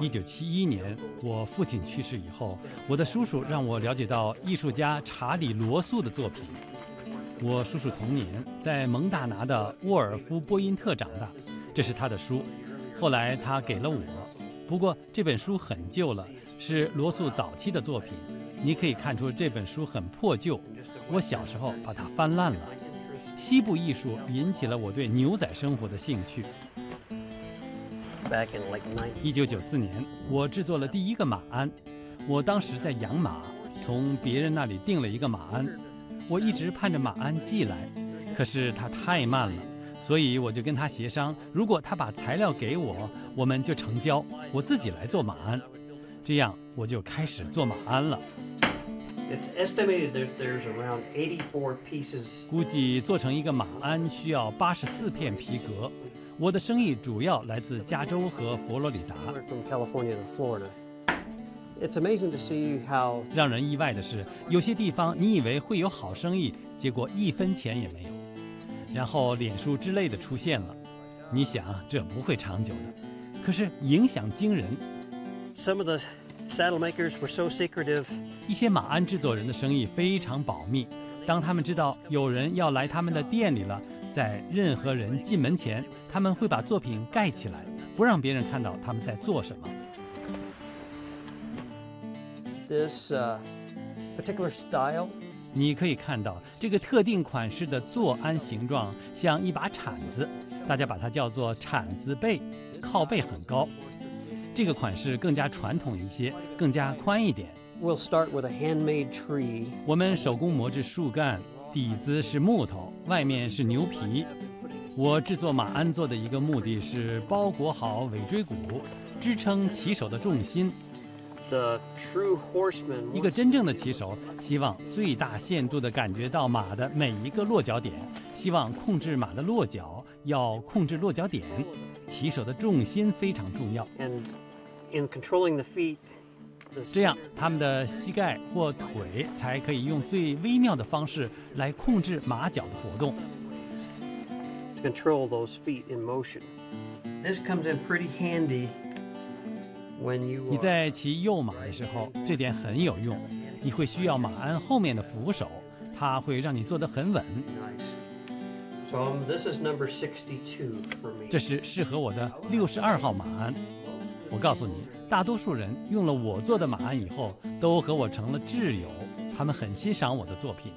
一九七一年，我父亲去世以后，我的叔叔让我了解到艺术家查理·罗素的作品。我叔叔童年在蒙大拿的沃尔夫波因特长大，这是他的书。后来他给了我，不过这本书很旧了，是罗素早期的作品。你可以看出这本书很破旧，我小时候把它翻烂了。西部艺术引起了我对牛仔生活的兴趣。一九九四年，我制作了第一个马鞍。我当时在养马，从别人那里订了一个马鞍。我一直盼着马鞍寄来，可是它太慢了，所以我就跟他协商，如果他把材料给我，我们就成交，我自己来做马鞍。这样我就开始做马鞍了。It's estimated that there's around 84 pieces 估计做成一个马鞍需要八十四片皮革。我的生意主要来自加州和佛罗里达。from California to Florida. It's amazing to see how 让人意外的是，有些地方你以为会有好生意，结果一分钱也没有。然后脸书之类的出现了，你想这不会长久的，可是影响惊人。some of the saddle makers were so secretive. 一些马鞍制作人的生意非常保密，当他们知道有人要来他们的店里了，在任何人进门前，他们会把作品盖起来，不让别人看到他们在做什么。This uh, particular style 你可以看到这个特定款式的坐鞍形状像一把铲子，大家把它叫做铲子背，靠背很高。这个款式更加传统一些，更加宽一点。We'll start with a handmade tree. 我们手工磨制树干，底子是木头，外面是牛皮。我制作马鞍座的一个目的是包裹好尾椎骨，支撑骑手的重心。The true horseman 一个真正的骑手希望最大限度地感觉到马的每一个落脚点，希望控制马的落脚，要控制落脚点。骑手的重心非常重要，and in controlling the feet, 这样他们的膝盖或腿才可以用最微妙的方式来控制马脚的活动。control those feet in motion. This comes in pretty handy when you 你在骑右马的时候，这点很有用。你会需要马鞍后面的扶手，它会让你坐得很稳。nice. So um, this is number 62 for me. 这是适合我的六十二号马鞍。我告诉你，大多数人用了我做的马鞍以后，都和我成了挚友，他们很欣赏我的作品。